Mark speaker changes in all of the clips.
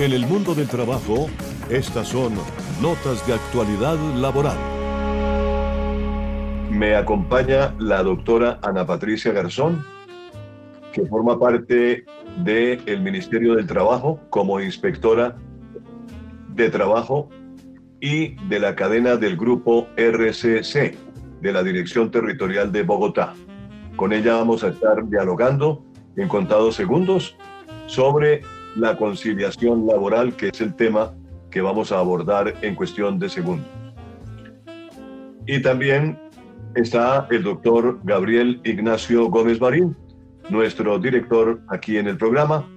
Speaker 1: En el mundo del trabajo, estas son notas de actualidad laboral.
Speaker 2: Me acompaña la doctora Ana Patricia Garzón, que forma parte del Ministerio del Trabajo como inspectora de trabajo y de la cadena del grupo RCC de la Dirección Territorial de Bogotá. Con ella vamos a estar dialogando en contados segundos sobre la conciliación laboral, que es el tema que vamos a abordar en cuestión de segundos. Y también está el doctor Gabriel Ignacio Gómez Marín, nuestro director aquí en el programa.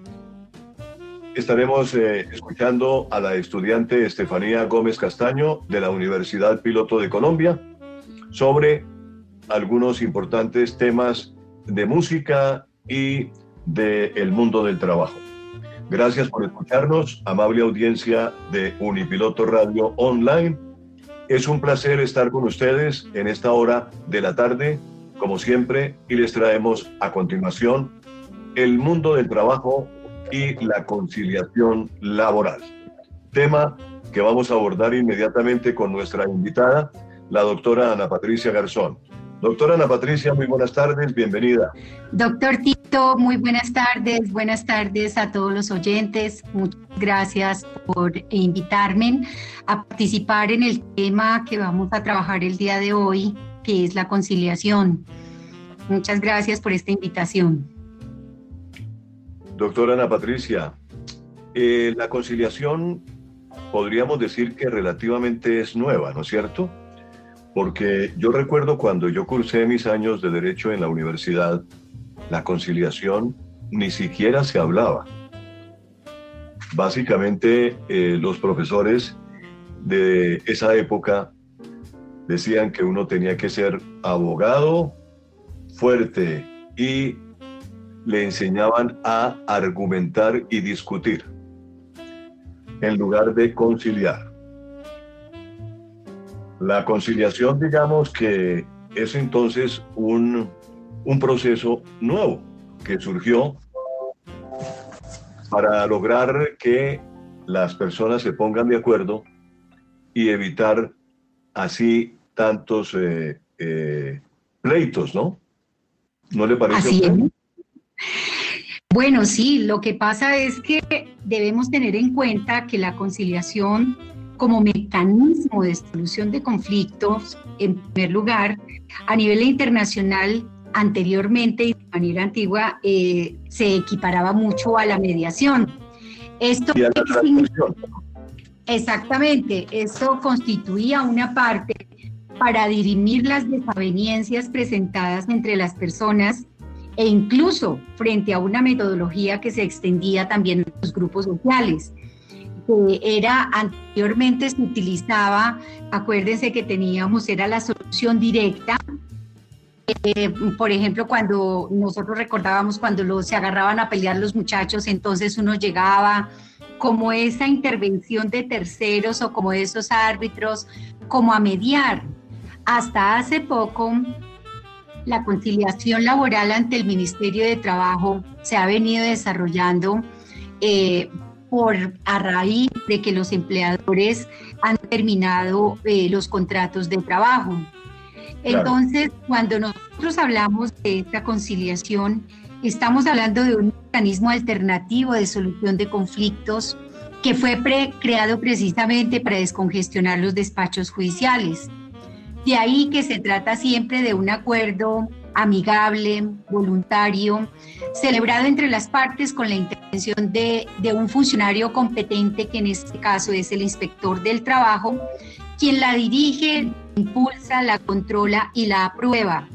Speaker 2: Estaremos eh, escuchando a la estudiante Estefanía Gómez Castaño de la Universidad Piloto de Colombia sobre algunos importantes temas de música y del el mundo del trabajo. Gracias por escucharnos, amable audiencia de Unipiloto Radio Online. Es un placer estar con ustedes en esta hora de la tarde, como siempre, y les traemos a continuación el mundo del trabajo y la conciliación laboral. Tema que vamos a abordar inmediatamente con nuestra invitada, la doctora Ana Patricia Garzón. Doctora Ana Patricia, muy buenas tardes, bienvenida.
Speaker 3: Doctor Muy buenas tardes, buenas tardes a todos los oyentes. Muchas gracias por invitarme a participar en el tema que vamos a trabajar el día de hoy, que es la conciliación. Muchas gracias por esta invitación.
Speaker 2: Doctora Ana Patricia, eh, la conciliación podríamos decir que relativamente es nueva, ¿no es cierto? porque yo recuerdo cuando yo cursé mis años de derecho en la universidad, la conciliación ni siquiera se hablaba. Básicamente eh, los profesores de esa época decían que uno tenía que ser abogado fuerte y le enseñaban a argumentar y discutir en lugar de conciliar. La conciliación, digamos que es entonces un, proceso nuevo que surgió para lograr que las personas se pongan de acuerdo y evitar así tantos eh, eh, pleitos, ¿no? ¿No le parece?
Speaker 3: Así Bueno, sí, lo que pasa es que debemos tener en cuenta que la conciliación como mecanismo de solución de conflictos, en primer lugar, a nivel internacional, anteriormente y de manera antigua, eh, se equiparaba mucho a la mediación. Esto Exactamente, eso constituía una parte para dirimir las desavenencias presentadas entre las personas e incluso frente a una metodología que se extendía también a los grupos sociales que era anteriormente se utilizaba, acuérdense que teníamos, era la solución directa. Eh, por ejemplo, cuando nosotros recordábamos cuando se agarraban a pelear los muchachos, entonces uno llegaba como esa intervención de terceros o como esos árbitros, como a mediar. Hasta hace poco, la conciliación laboral ante el Ministerio de Trabajo se ha venido desarrollando eh, por a raíz de que los empleadores han terminado eh, los contratos de trabajo. Entonces, cuando nosotros hablamos de esta conciliación, estamos hablando de un mecanismo alternativo de solución de conflictos que fue creado precisamente para descongestionar los despachos judiciales. De ahí que se trata siempre de un acuerdo amigable, voluntario, celebrado entre las partes con la intervención de, un funcionario competente, que en este caso es el inspector del trabajo, quien la dirige, impulsa, la controla y la aprueba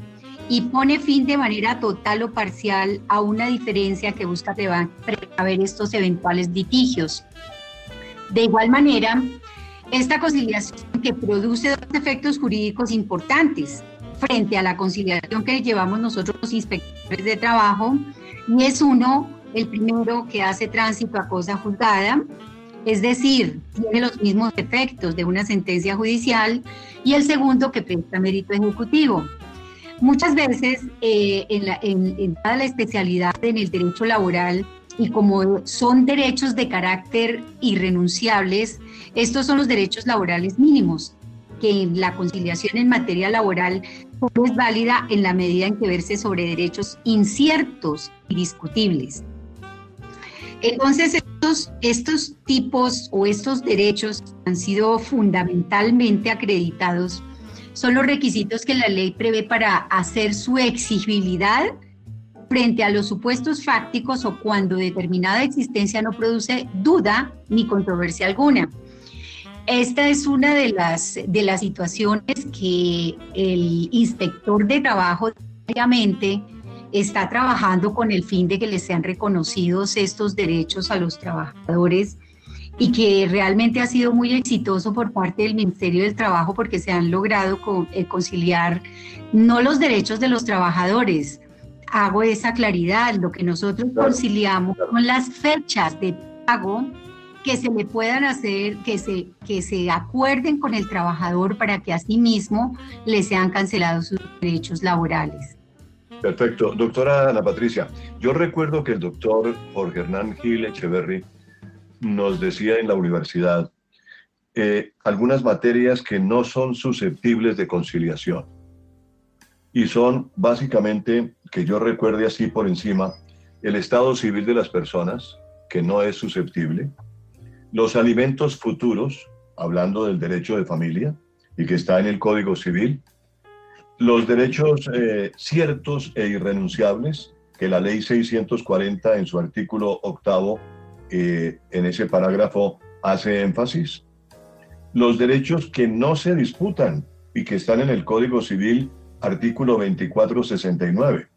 Speaker 3: y pone fin de manera total o parcial a una diferencia que busca prever estos eventuales litigios. De igual manera, esta conciliación que produce dos efectos jurídicos importantes frente a la conciliación que llevamos nosotros los inspectores de trabajo, y es uno, el primero que hace tránsito a cosa juzgada, es decir, tiene los mismos efectos de una sentencia judicial, y el segundo que presta mérito ejecutivo. Muchas veces eh, en, en, toda la especialidad en el derecho laboral y como son derechos de carácter irrenunciables, estos son los derechos laborales mínimos, que la conciliación en materia laboral es válida en la medida en que verse sobre derechos inciertos y discutibles. Entonces, estos, estos tipos o estos derechos han sido fundamentalmente acreditados, son los requisitos que la ley prevé para hacer su exigibilidad frente a los supuestos fácticos o cuando determinada existencia no produce duda ni controversia alguna. Esta es una de las, de las situaciones que el inspector de trabajo diariamente está trabajando con el fin de que les sean reconocidos estos derechos a los trabajadores y que realmente ha sido muy exitoso por parte del Ministerio del Trabajo porque se han logrado eh, conciliar no los derechos de los trabajadores, hago esa claridad, lo que nosotros conciliamos con las fechas de pago que se le puedan hacer, que se, que se acuerden con el trabajador para que asimismo le sean cancelados sus derechos laborales.
Speaker 2: Perfecto. Doctora Ana Patricia, yo recuerdo que el doctor Jorge Hernán Gil Echeverry nos decía en la universidad eh, algunas materias que no son susceptibles de conciliación. Y son básicamente, que yo recuerde así por encima, el estado civil de las personas, que no es susceptible, los alimentos futuros, hablando del derecho de familia y que está en el Código Civil, los derechos eh, ciertos e irrenunciables, que la ley 640 en su artículo octavo, eh, en ese parágrafo, hace énfasis. Los derechos que no se disputan y que están en el Código Civil, artículo 2469.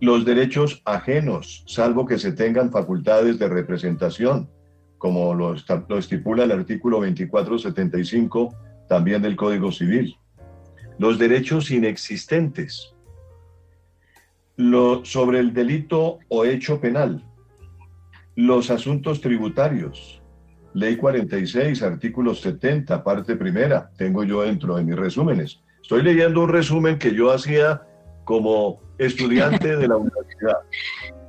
Speaker 2: Los derechos ajenos, salvo que se tengan facultades de representación, como lo, estipula el artículo 2475 también del Código Civil. Los derechos inexistentes. Lo, sobre el delito o hecho penal. Los asuntos tributarios. Ley 46, artículo 70, parte primera. Tengo yo dentro de mis resúmenes. Estoy leyendo un resumen que yo hacía como estudiante de la universidad,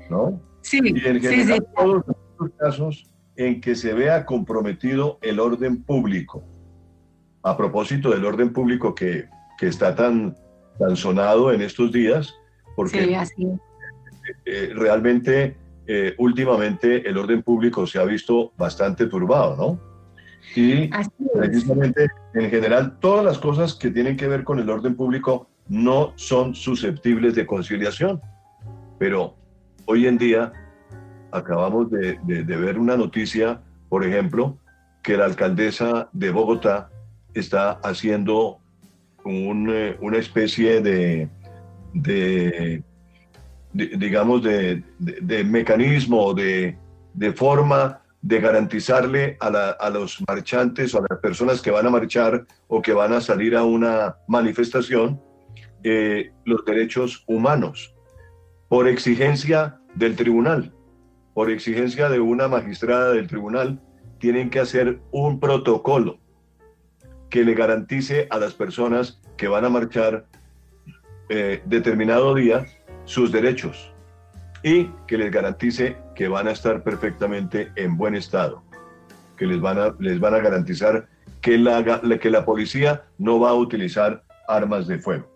Speaker 2: ¿no?
Speaker 3: Sí, y en general, sí,
Speaker 2: todos los casos en que se vea comprometido el orden público. A propósito del orden público que, está tan, tan sonado en estos días, porque eh, realmente eh, últimamente el orden público se ha visto bastante turbado, ¿no? Y precisamente en general todas las cosas que tienen que ver con el orden público no son susceptibles de conciliación. Pero hoy en día acabamos de, ver una noticia, por ejemplo, que la alcaldesa de Bogotá está haciendo eh, una especie de, digamos, de, mecanismo, de, forma de garantizarle a, los marchantes o a las personas que van a marchar o que van a salir a una manifestación eh, los derechos humanos por exigencia del tribunal por exigencia de una magistrada del tribunal, tienen que hacer un protocolo que le garantice a las personas que van a marchar eh, determinado día sus derechos y que les garantice que van a estar perfectamente en buen estado, que les van a, les van a garantizar que la, que la policía no va a utilizar armas de fuego.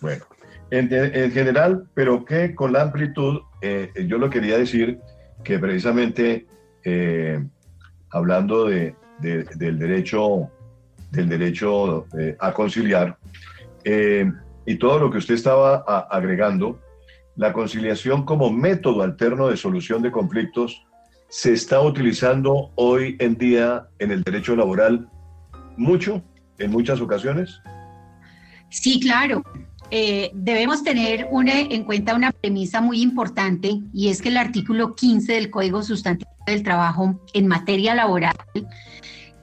Speaker 2: Bueno, en, general, pero que con la amplitud, eh, yo lo quería decir que precisamente eh, hablando de, del derecho, del derecho eh, a conciliar eh, y todo lo que usted estaba agregando, la conciliación como método alterno de solución de conflictos se está utilizando hoy en día en el derecho laboral mucho, en muchas ocasiones.
Speaker 3: Sí, claro. Eh, debemos tener en cuenta una premisa muy importante y es que el artículo 15 del Código Sustantivo del Trabajo en materia laboral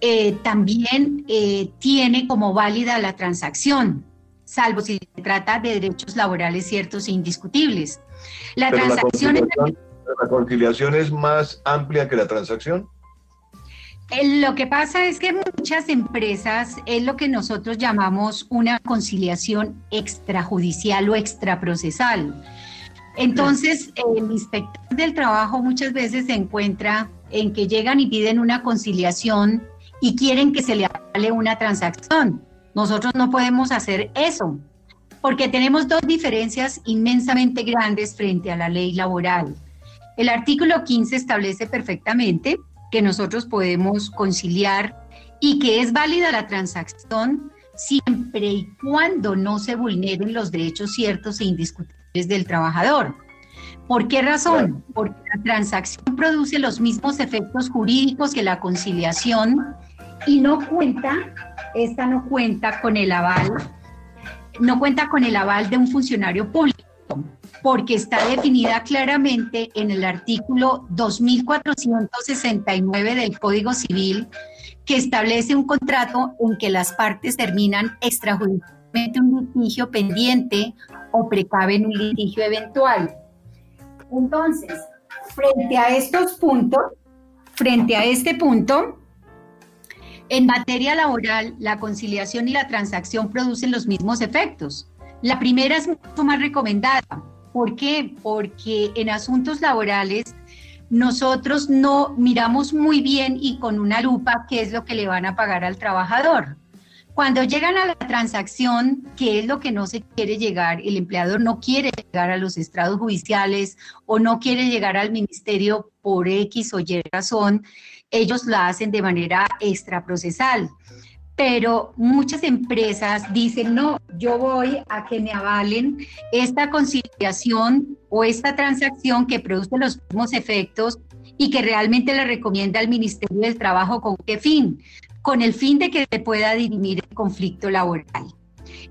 Speaker 3: eh, también eh, tiene como válida la transacción, salvo si se trata de derechos laborales ciertos e indiscutibles.
Speaker 2: La transacción... ¿La conciliación es más amplia que la transacción?
Speaker 3: Lo que pasa es que muchas empresas es lo que nosotros llamamos una conciliación extrajudicial o extraprocesal. Entonces, el inspector del trabajo muchas veces se encuentra en que llegan y piden una conciliación y quieren que se le avale una transacción. Nosotros no podemos hacer eso, porque tenemos dos diferencias inmensamente grandes frente a la ley laboral. El artículo 15 establece perfectamente que nosotros podemos conciliar y que es válida la transacción siempre y cuando no se vulneren los derechos ciertos e indiscutibles del trabajador. ¿Por qué razón? Porque la transacción produce los mismos efectos jurídicos que la conciliación y no cuenta, esta no cuenta con el aval, no cuenta con el aval de un funcionario público, porque está definida claramente en el artículo 2469 del Código Civil, que establece un contrato en que las partes terminan extrajudicialmente un litigio pendiente o precaven un litigio eventual. Entonces, frente a estos puntos, frente a este punto, en materia laboral, la conciliación y la transacción producen los mismos efectos. La primera es mucho más recomendada. ¿Por qué? Porque en asuntos laborales nosotros no miramos muy bien y con una lupa qué es lo que le van a pagar al trabajador. Cuando llegan a la transacción, ¿qué es lo que no se quiere llegar? El empleador no quiere llegar a los estrados judiciales o no quiere llegar al ministerio por X o Y razón ellos la hacen de manera extraprocesal. Pero muchas empresas dicen, no, yo voy a que me avalen esta conciliación o esta transacción que produce los mismos efectos y que realmente le recomienda al Ministerio del Trabajo con qué fin, con el fin de que se pueda dirimir el conflicto laboral.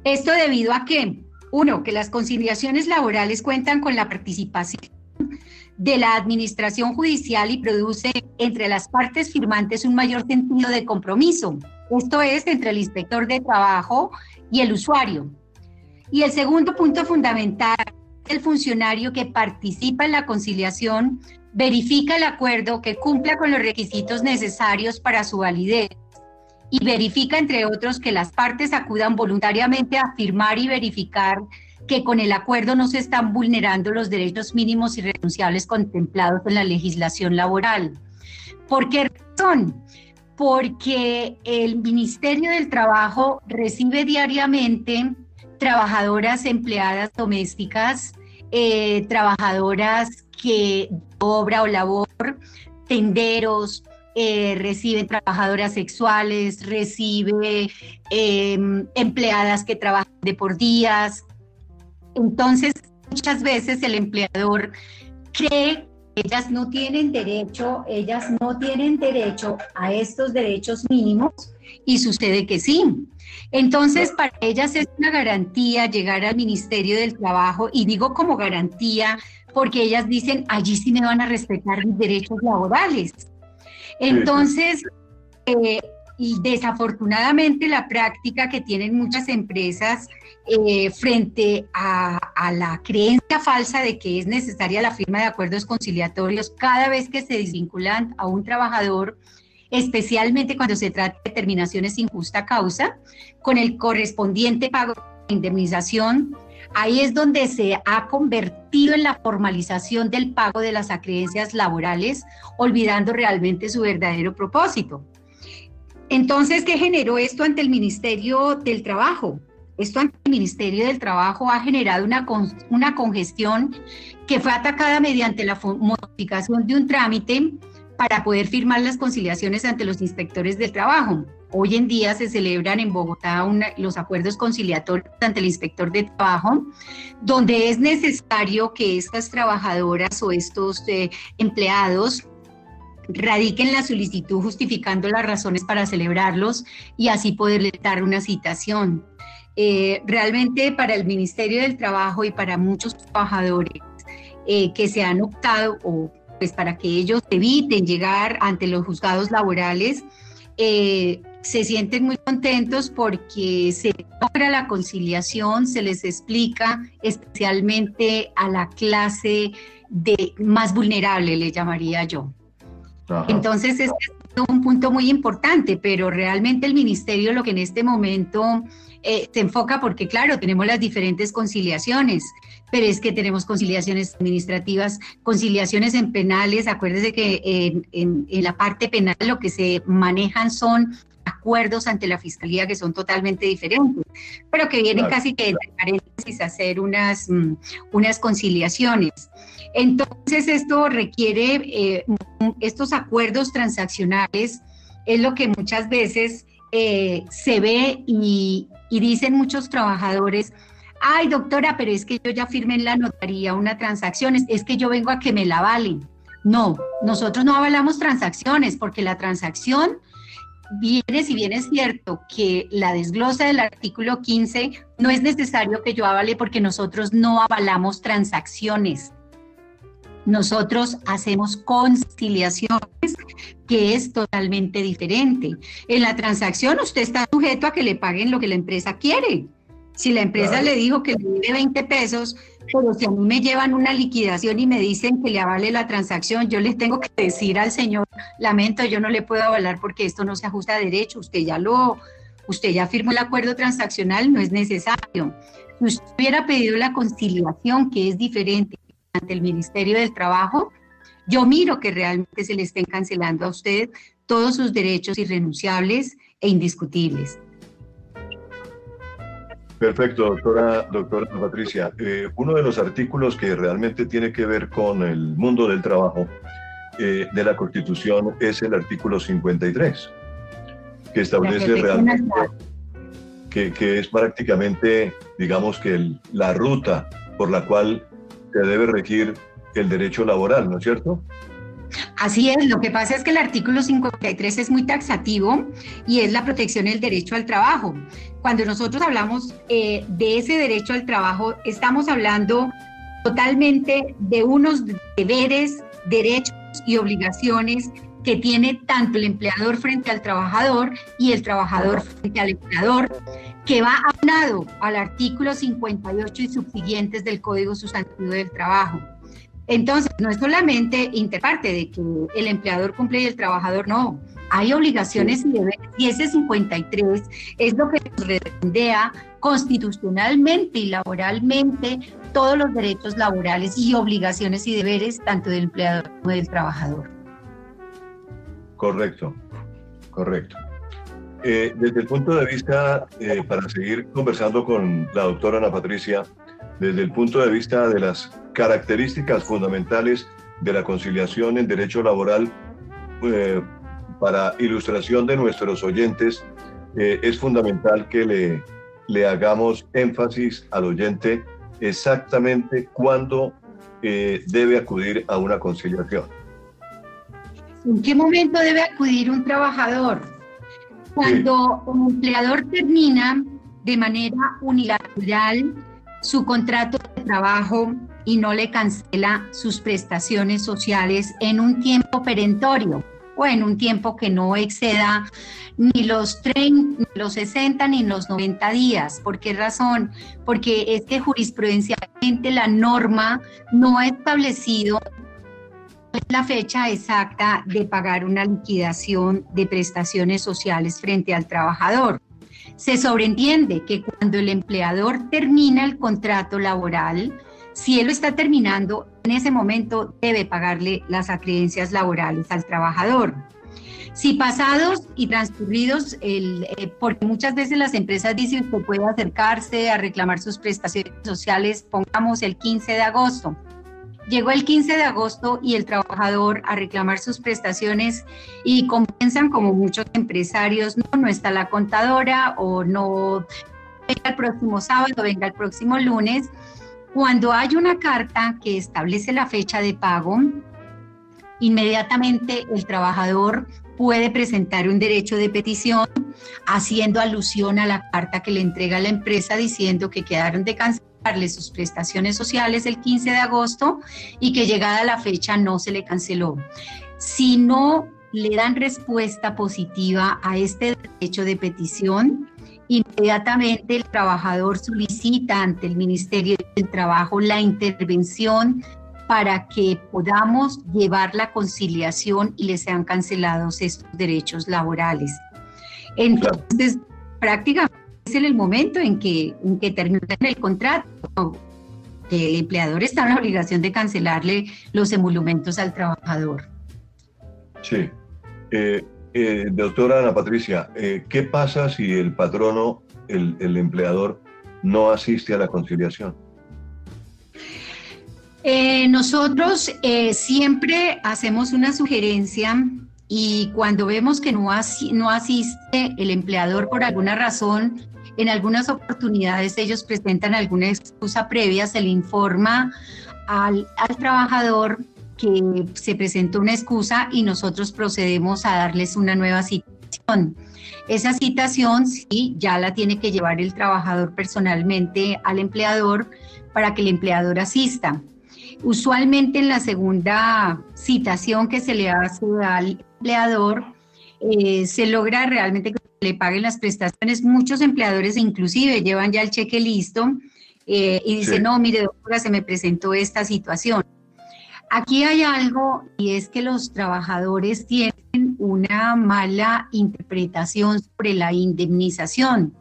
Speaker 3: Esto debido a que, uno, que las conciliaciones laborales cuentan con la participación de la administración judicial y produce entre las partes firmantes un mayor sentido de compromiso. Esto es entre el inspector de trabajo y el usuario. Y el segundo punto fundamental, el funcionario que participa en la conciliación verifica el acuerdo que cumpla con los requisitos necesarios para su validez y verifica, entre otros, que las partes acudan voluntariamente a firmar y verificar que con el acuerdo no se están vulnerando los derechos mínimos y renunciables contemplados en la legislación laboral. ¿Por qué razón? Porque el Ministerio del Trabajo recibe diariamente trabajadoras empleadas domésticas, eh, trabajadoras que obra o labor, tenderos, eh, reciben trabajadoras sexuales, recibe em, empleadas que trabajan de por días, entonces, muchas veces el empleador cree ellas no tienen derecho, ellas no tienen derecho a estos derechos mínimos y sucede que sí. Entonces, para ellas es una garantía llegar al Ministerio del Trabajo y digo como garantía porque ellas dicen, allí sí me van a respetar mis derechos laborales. Entonces, eh, y desafortunadamente la práctica que tienen muchas empresas eh, frente a, la creencia falsa de que es necesaria la firma de acuerdos conciliatorios cada vez que se desvinculan a un trabajador, especialmente cuando se trata de terminaciones sin justa causa, con el correspondiente pago de indemnización, ahí es donde se ha convertido en la formalización del pago de las acreencias laborales, olvidando realmente su verdadero propósito. Entonces, ¿qué generó esto ante el Ministerio del Trabajo? Esto ante el Ministerio del Trabajo ha generado una, una congestión que fue atacada mediante la modificación de un trámite para poder firmar las conciliaciones ante los inspectores del trabajo. Hoy en día se celebran en Bogotá los acuerdos conciliatorios ante el inspector de trabajo, donde es necesario que estas trabajadoras o estos eh, empleados radiquen la solicitud justificando las razones para celebrarlos y así poderle dar una citación. Eh, realmente para el Ministerio del Trabajo y para muchos trabajadores eh, que se han optado o pues para que ellos eviten llegar ante los juzgados laborales, eh, se sienten muy contentos porque se logra la conciliación, se les explica especialmente a la clase de más vulnerable, le llamaría yo. Entonces, es un punto muy importante, pero realmente el ministerio lo que en este momento eh, se enfoca, porque claro, tenemos las diferentes conciliaciones, pero es que tenemos conciliaciones administrativas, conciliaciones en penales. Acuérdese que en la parte penal lo que se manejan son acuerdos ante la fiscalía que son totalmente diferentes, pero que vienen casi que entre paréntesis a hacer unas, mm, unas conciliaciones. Entonces, esto requiere, eh, estos acuerdos transaccionales es lo que muchas veces eh, se ve y, y dicen muchos trabajadores, ay doctora, pero es que yo ya firmé en la notaría una transacción, es que yo vengo a que me la valen. No, nosotros no avalamos transacciones porque la transacción viene, si bien es cierto que la desglosa del artículo 15, no es necesario que yo avale porque nosotros no avalamos transacciones. Nosotros hacemos conciliaciones, que es totalmente diferente. En la transacción usted está sujeto a que le paguen lo que la empresa quiere. Si la empresa le dijo que le debe 20 pesos, pero si a mí me llevan una liquidación y me dicen que le avale la transacción, yo les tengo que decir al señor, lamento, yo no le puedo avalar porque esto no se ajusta a derecho, usted ya lo, usted ya firmó el acuerdo transaccional, no es necesario. Si usted hubiera pedido la conciliación, que es diferente ante el Ministerio del Trabajo, yo miro que realmente se le estén cancelando a usted todos sus derechos irrenunciables e indiscutibles.
Speaker 2: Perfecto, doctora, doctora Patricia. Eh, uno de los artículos que realmente tiene que ver con el mundo del trabajo eh, de la Constitución es el artículo 53, que establece realmente que, que, es prácticamente, digamos que la ruta por la cual se debe regir el derecho laboral, ¿no es cierto?
Speaker 3: Así es, lo que pasa es que el artículo 53 es muy taxativo y es la protección del derecho al trabajo. Cuando nosotros hablamos eh, de ese derecho al trabajo, estamos hablando totalmente de unos deberes, derechos y obligaciones que tiene tanto el empleador frente al trabajador y el trabajador frente al empleador, que va aunado al artículo 58 y subsiguientes del Código Sustantivo del Trabajo. Entonces, no es solamente interparte de que el empleador cumple y el trabajador no. Hay obligaciones y deberes, y ese 53 es lo que redondea constitucionalmente y laboralmente todos los derechos laborales y obligaciones y deberes tanto del empleador como del trabajador.
Speaker 2: Correcto, correcto. Eh, desde el punto de vista, eh, para seguir conversando con la doctora Ana Patricia, desde el punto de vista de las características fundamentales de la conciliación en derecho laboral, eh, para ilustración de nuestros oyentes, eh, es fundamental que le, le hagamos énfasis al oyente exactamente cuándo eh, debe acudir a una conciliación.
Speaker 3: ¿En qué momento debe acudir un trabajador? Cuando un empleador termina de manera unilateral su contrato de trabajo y no le cancela sus prestaciones sociales en un tiempo perentorio o en un tiempo que no exceda ni los 30, ni los 60 ni los 90 días. ¿Por qué razón? Porque es que jurisprudencialmente la norma no ha establecido la fecha exacta de pagar una liquidación de prestaciones sociales frente al trabajador. Se sobreentiende que cuando el empleador termina el contrato laboral, si él lo está terminando, en ese momento debe pagarle las acreencias laborales al trabajador. Si pasados y transcurridos, el, eh, porque muchas veces las empresas dicen que puede acercarse a reclamar sus prestaciones sociales, pongamos el 15 de agosto. Llegó el 15 de agosto y el trabajador a reclamar sus prestaciones y comienzan como muchos empresarios, no, no está la contadora o no venga el próximo sábado, venga el próximo lunes. Cuando hay una carta que establece la fecha de pago, inmediatamente el trabajador puede presentar un derecho de petición haciendo alusión a la carta que le entrega la empresa diciendo que quedaron de cancelar sus prestaciones sociales el 15 de agosto y que llegada la fecha no se le canceló. Si no le dan respuesta positiva a este derecho de petición, inmediatamente el trabajador solicita ante el Ministerio del Trabajo la intervención para que podamos llevar la conciliación y les sean cancelados estos derechos laborales. Entonces, prácticamente es en el momento en que, en que terminan el contrato, el empleador está en la obligación de cancelarle los emolumentos al trabajador.
Speaker 2: Sí. Eh, eh, doctora Ana Patricia, eh, ¿qué pasa si el patrono, el, el, empleador, no asiste a la conciliación?
Speaker 3: nosotros siempre hacemos una sugerencia y cuando vemos que no, no asiste el empleador por alguna razón, en algunas oportunidades ellos presentan alguna excusa previa, se le informa al, al trabajador que se presentó una excusa y nosotros procedemos a darles una nueva citación. Esa citación sí ya la tiene que llevar el trabajador personalmente al empleador para que el empleador asista. Usualmente en la segunda citación que se le hace al empleador, eh, se logra realmente le paguen las prestaciones. Muchos empleadores inclusive llevan ya el cheque listo eh, y dicen, no, mire, doctora, se me presentó esta situación. Aquí hay algo y es que los trabajadores tienen una mala interpretación sobre la indemnización.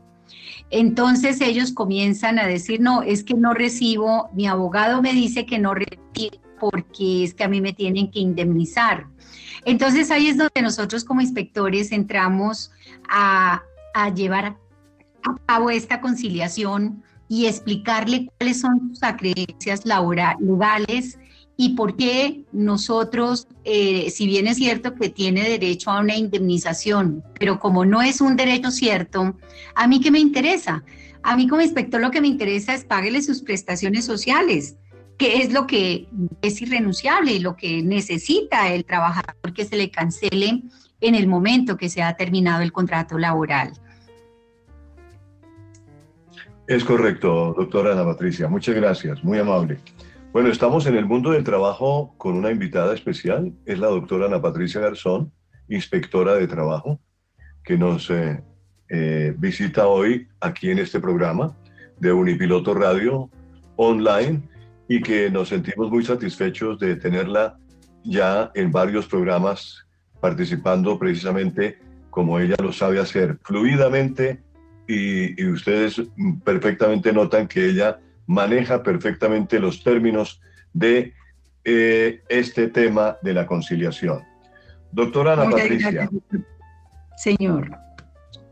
Speaker 3: Entonces ellos comienzan a decir, no, es que no recibo, mi abogado me dice que no recibo porque es que a mí me tienen que indemnizar. Entonces ahí es donde nosotros como inspectores entramos a, llevar a cabo esta conciliación y explicarle cuáles son sus acreencias legales y por qué nosotros, eh, si bien es cierto que tiene derecho a una indemnización, pero como no es un derecho cierto, a mí qué me interesa? A mí como inspector lo que me interesa es páguele sus prestaciones sociales, que es lo que es irrenunciable y lo que necesita el trabajador que se le cancele en el momento que se ha terminado el contrato laboral.
Speaker 2: Es correcto, doctora Ana Patricia. Muchas gracias, muy amable. Bueno, estamos en el mundo del trabajo con una invitada especial, es la doctora Ana Patricia Garzón, inspectora de trabajo, que nos eh, eh, visita hoy aquí en este programa de Unipiloto Radio online y que nos sentimos muy satisfechos de tenerla ya en varios programas participando precisamente como ella lo sabe hacer, fluidamente y, y ustedes perfectamente notan que ella maneja perfectamente los términos de eh, este tema de la conciliación. Doctora Ana Patricia.
Speaker 3: Señor.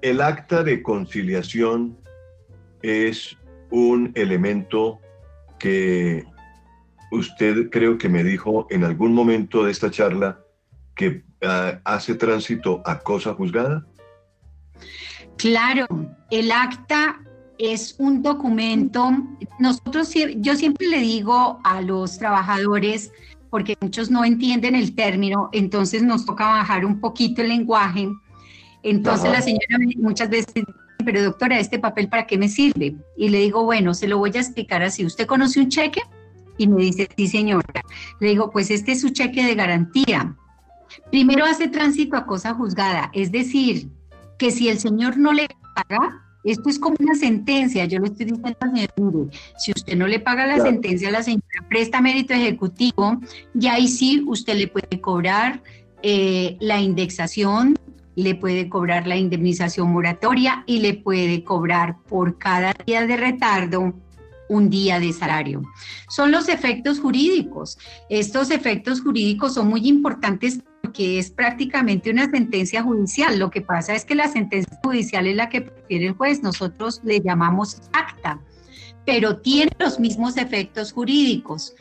Speaker 2: El acta de conciliación es un elemento que usted creo que me dijo en algún momento de esta charla que ah, hace tránsito a cosa juzgada.
Speaker 3: Claro, el acta es un documento, nosotros, yo siempre le digo a los trabajadores, porque muchos no entienden el término, entonces nos toca bajar un poquito el lenguaje. Entonces la señora muchas veces pero doctora, ¿este papel para qué me sirve? Y le digo, bueno, se lo voy a explicar así. ¿Usted conoce un cheque? Y me dice, sí, señora. Le digo, pues este es su cheque de garantía. Primero hace tránsito a cosa juzgada, es decir, que si el señor no le paga, esto es como una sentencia, yo le estoy diciendo al señor, si usted no le paga la sentencia a la señora, presta mérito ejecutivo, y ahí sí usted le puede cobrar eh, la indexación, le puede cobrar la indemnización moratoria y le puede cobrar por cada día de retardo un día de salario. Son los efectos jurídicos. Estos efectos jurídicos son muy importantes que es prácticamente una sentencia judicial. Lo que pasa es que la sentencia judicial es la que prefiere el juez, nosotros le llamamos acta, pero tiene los mismos efectos jurídicos.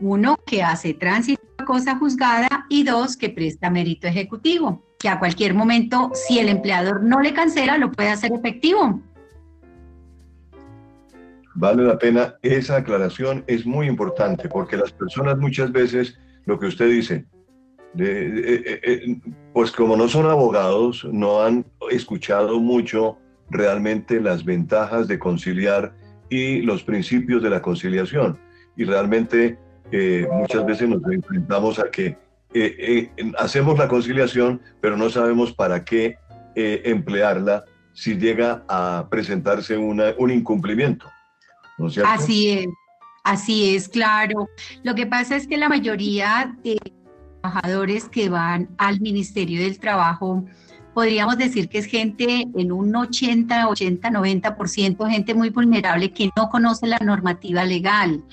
Speaker 3: Uno, que hace tránsito a cosa juzgada y dos, que presta mérito ejecutivo, que a cualquier momento, si el empleador no le cancela, lo puede hacer efectivo.
Speaker 2: Vale la pena, esa aclaración es muy importante porque las personas muchas veces, lo que usted dice, eh, eh, pues como no son abogados, no han escuchado mucho realmente las ventajas de conciliar y los principios de la conciliación. Y realmente eh, muchas veces nos enfrentamos a que hacemos la conciliación, pero no sabemos para qué emplearla si llega a presentarse un incumplimiento.
Speaker 3: Así es. Así es, claro. Lo que pasa es que la mayoría de trabajadores que van al Ministerio del Trabajo, podríamos decir que es gente en un 80, 80, 90%, gente muy vulnerable que no conoce la normativa legal.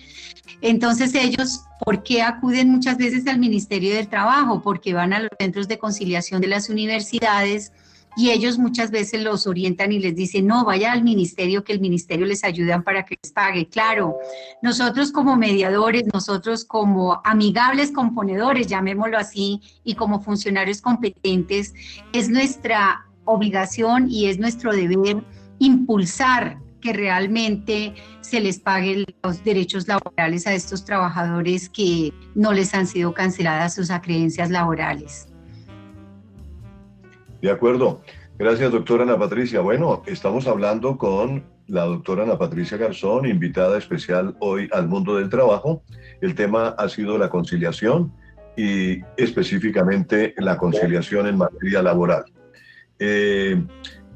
Speaker 3: Entonces ellos, ¿por qué acuden muchas veces al Ministerio del Trabajo? Porque van a los centros de conciliación de las universidades y ellos muchas veces los orientan y les dicen, no, vaya al ministerio, que el ministerio les ayuda para que les pague. Claro, nosotros como mediadores, nosotros como amigables componedores, llamémoslo así, y como funcionarios competentes, es nuestra obligación y es nuestro deber impulsar que realmente se les paguen los derechos laborales a estos trabajadores que no les han sido canceladas sus acreencias laborales.
Speaker 2: De acuerdo. Gracias, doctora Ana Patricia. Bueno, estamos hablando con la doctora Ana Patricia Garzón, invitada especial hoy al mundo del trabajo. El tema ha sido la conciliación y específicamente la conciliación en materia laboral. Eh,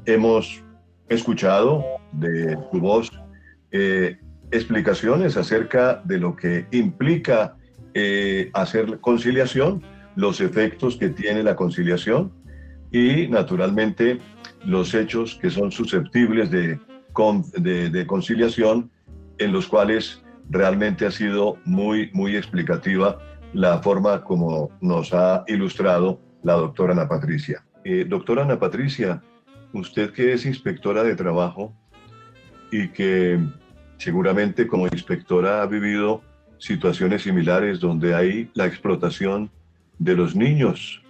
Speaker 2: hemos escuchado de tu voz eh, explicaciones acerca de lo que implica eh, hacer conciliación, los efectos que tiene la conciliación y naturalmente los hechos que son susceptibles de, conciliación en los cuales realmente ha sido muy, muy explicativa la forma como nos ha ilustrado la doctora Ana Patricia. Eh, doctora Ana Patricia, usted que es inspectora de trabajo y que seguramente como inspectora ha vivido situaciones similares donde hay la explotación de los niños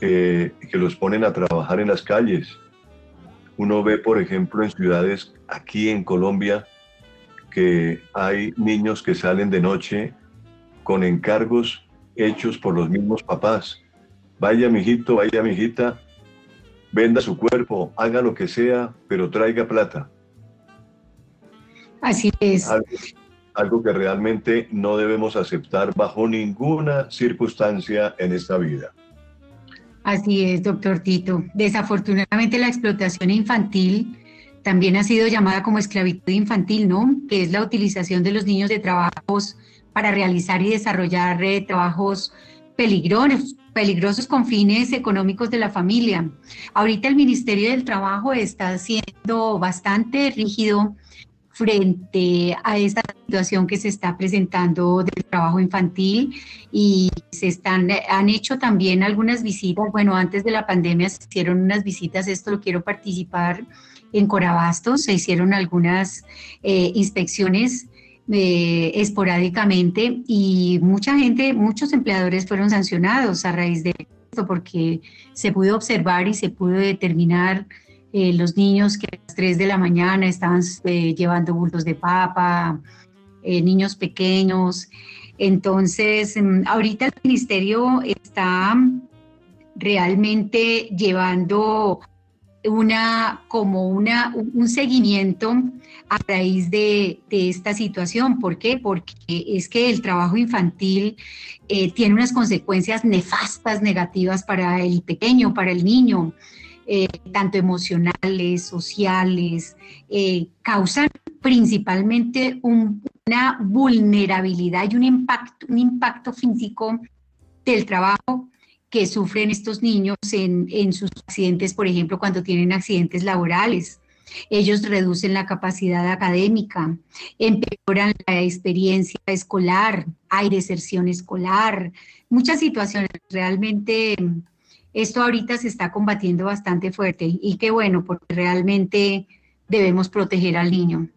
Speaker 2: eh, que los ponen a trabajar en las calles. Uno ve, por ejemplo, en ciudades aquí en Colombia que hay niños que salen de noche con encargos hechos por los mismos papás. Vaya, mijito, vaya, mijita, venda su cuerpo, haga lo que sea, pero traiga plata.
Speaker 3: Así es.
Speaker 2: algo, que realmente no debemos aceptar bajo ninguna circunstancia en esta vida.
Speaker 3: Así es, doctor Tito. Desafortunadamente la explotación infantil también ha sido llamada como esclavitud infantil, ¿no? Que es la utilización de los niños de trabajos para realizar y desarrollar eh, trabajos peligrosos, peligrosos con fines económicos de la familia. Ahorita el Ministerio del Trabajo está siendo bastante rígido frente a esta situación que se está presentando del trabajo infantil y se están, han hecho también algunas visitas, bueno, antes de la pandemia se hicieron unas visitas, esto lo quiero participar en Corabastos, se hicieron algunas eh, inspecciones eh, esporádicamente y mucha gente, muchos empleadores fueron sancionados a raíz de esto porque se pudo observar y se pudo determinar eh, los niños que a las 3 de la mañana estaban eh, llevando bultos de papa, niños pequeños. Entonces, mm, ahorita el ministerio está realmente llevando una como una un seguimiento a raíz de, esta situación. ¿Por qué? Porque es que el trabajo infantil tiene unas consecuencias nefastas, negativas para el pequeño, para el niño. Eh, tanto emocionales, sociales, eh, causan principalmente una vulnerabilidad y un impacto, un impacto físico del trabajo que sufren estos niños en, en sus accidentes, por ejemplo, cuando tienen accidentes laborales. Ellos reducen la capacidad académica, empeoran la experiencia escolar, hay deserción escolar, muchas situaciones realmente esto ahorita se está combatiendo bastante fuerte y qué bueno, porque realmente debemos proteger al niño.